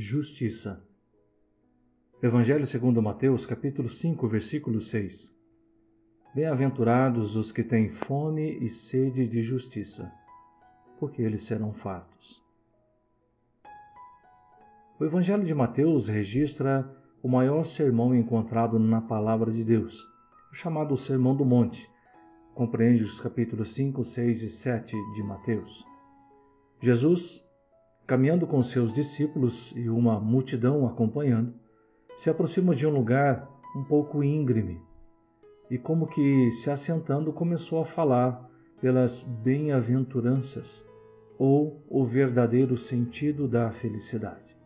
justiça. Evangelho segundo Mateus, capítulo 5, versículo 6. Bem-aventurados os que têm fome e sede de justiça, porque eles serão fartos. O Evangelho de Mateus registra o maior sermão encontrado na palavra de Deus, o chamado Sermão do Monte. Compreende os capítulos 5, 6 e 7 de Mateus. Jesus caminhando com seus discípulos e uma multidão acompanhando, se aproxima de um lugar um pouco íngreme e, como que se assentando, começou a falar pelas bem-aventuranças ou o verdadeiro sentido da felicidade.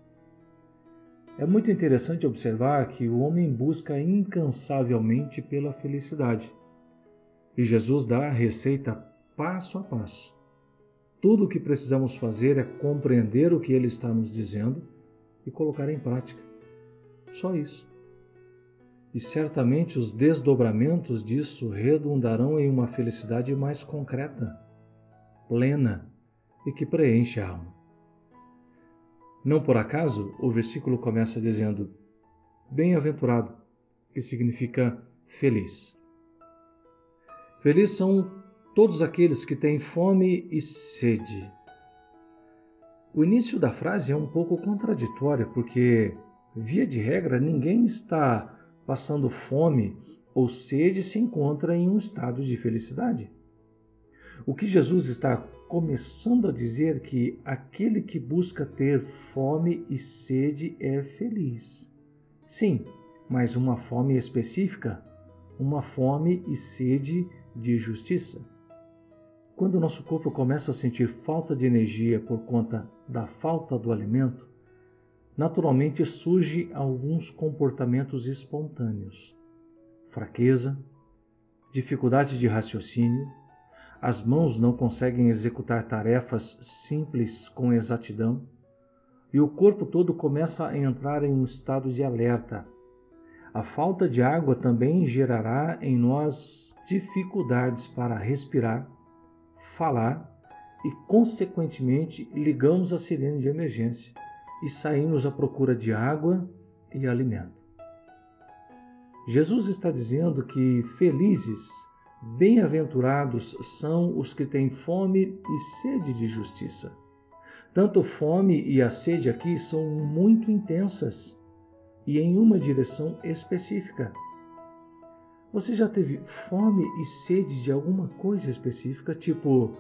É muito interessante observar que o homem busca incansavelmente pela felicidade. E Jesus dá a receita passo a passo tudo o que precisamos fazer é compreender o que ele está nos dizendo e colocar em prática. Só isso. E certamente os desdobramentos disso redundarão em uma felicidade mais concreta, plena e que preenche a alma. Não por acaso o versículo começa dizendo: Bem-aventurado, que significa feliz. Feliz são todos aqueles que têm fome e sede. O início da frase é um pouco contraditório, porque, via de regra, ninguém está passando fome ou sede se encontra em um estado de felicidade. O que Jesus está começando a dizer que aquele que busca ter fome e sede é feliz. Sim, mas uma fome específica, uma fome e sede de justiça. Quando o nosso corpo começa a sentir falta de energia por conta da falta do alimento, naturalmente surgem alguns comportamentos espontâneos. Fraqueza, dificuldade de raciocínio, as mãos não conseguem executar tarefas simples com exatidão e o corpo todo começa a entrar em um estado de alerta. A falta de água também gerará em nós dificuldades para respirar falar e, consequentemente, ligamos a sirene de emergência e saímos à procura de água e alimento. Jesus está dizendo que felizes, bem-aventurados são os que têm fome e sede de justiça. Tanto fome e a sede aqui são muito intensas e em uma direção específica. Você já teve fome e sede de alguma coisa específica, tipo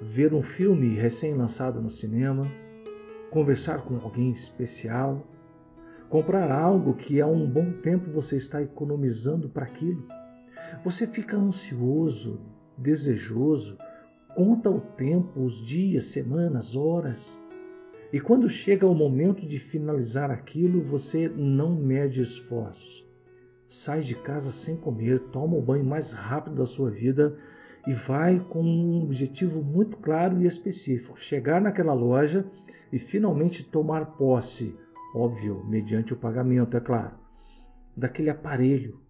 ver um filme recém-lançado no cinema, conversar com alguém especial, comprar algo que há um bom tempo você está economizando para aquilo? Você fica ansioso, desejoso, conta o tempo, os dias, semanas, horas. E quando chega o momento de finalizar aquilo, você não mede esforços sai de casa sem comer, toma o banho mais rápido da sua vida e vai com um objetivo muito claro e específico: chegar naquela loja e finalmente tomar posse, óbvio, mediante o pagamento, é claro, daquele aparelho,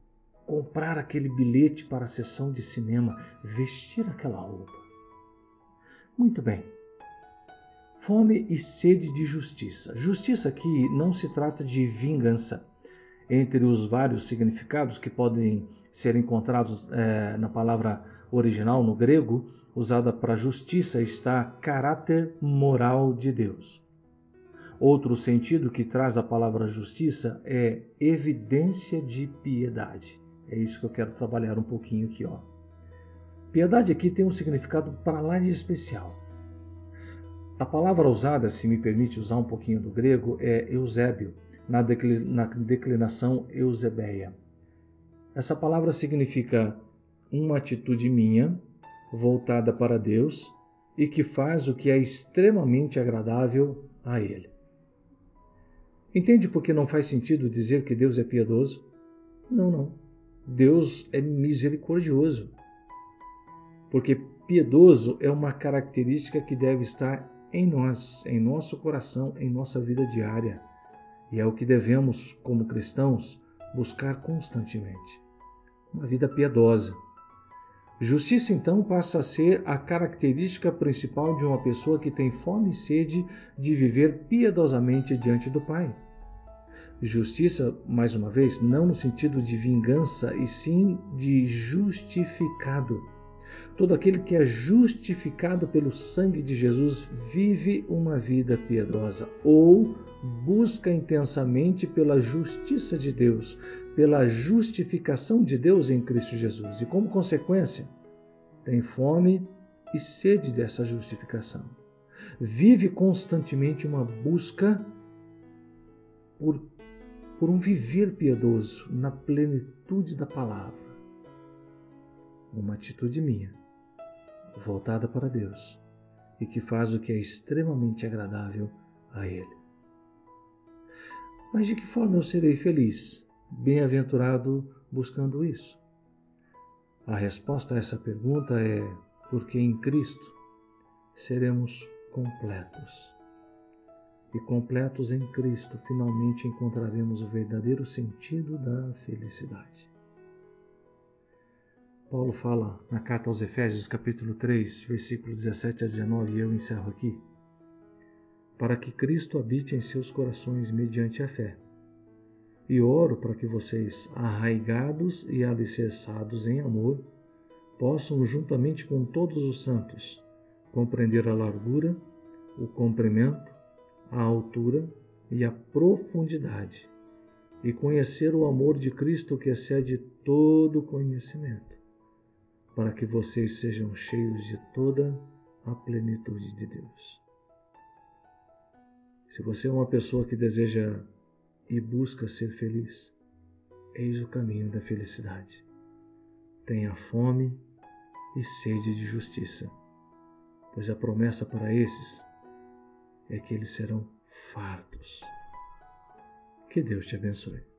comprar aquele bilhete para a sessão de cinema, vestir aquela roupa. Muito bem. Fome e sede de justiça. Justiça aqui não se trata de vingança entre os vários significados que podem ser encontrados é, na palavra original no grego, usada para justiça, está caráter moral de Deus. Outro sentido que traz a palavra justiça é evidência de piedade. É isso que eu quero trabalhar um pouquinho aqui. Ó. Piedade aqui tem um significado para lá de especial. A palavra usada, se me permite usar um pouquinho do grego, é eusébio, na declinação eusebeia. Essa palavra significa uma atitude minha voltada para Deus e que faz o que é extremamente agradável a Ele. Entende por que não faz sentido dizer que Deus é piedoso? Não, não. Deus é misericordioso. Porque piedoso é uma característica que deve estar em nós, em nosso coração, em nossa vida diária. E é o que devemos, como cristãos, buscar constantemente. Uma vida piedosa. Justiça, então, passa a ser a característica principal de uma pessoa que tem fome e sede de viver piedosamente diante do Pai. Justiça, mais uma vez, não no sentido de vingança, e sim de justificado. Todo aquele que é justificado pelo sangue de Jesus vive uma vida piedosa ou busca intensamente pela justiça de Deus, pela justificação de Deus em Cristo Jesus. E como consequência, tem fome e sede dessa justificação. Vive constantemente uma busca por, por um viver piedoso na plenitude da palavra. Uma atitude minha, voltada para Deus e que faz o que é extremamente agradável a Ele. Mas de que forma eu serei feliz? bem-aventurado buscando isso? A resposta a essa pergunta é porque em Cristo seremos completos. E completos em Cristo, finalmente encontraremos o verdadeiro sentido da felicidade. Paulo fala na carta aos Efésios, capítulo 3, versículos 17 a 19, e eu encerro aqui. Para que Cristo habite em seus corações mediante a fé e oro para que vocês, arraigados e alicerçados em amor, possam, juntamente com todos os santos, compreender a largura, o comprimento, a altura e a profundidade, e conhecer o amor de Cristo que excede todo conhecimento, para que vocês sejam cheios de toda a plenitude de Deus. Se você é uma pessoa que deseja e busca ser feliz, eis o caminho da felicidade. Tenha fome e sede de justiça, pois a promessa para esses é que eles serão fartos. Que Deus te abençoe.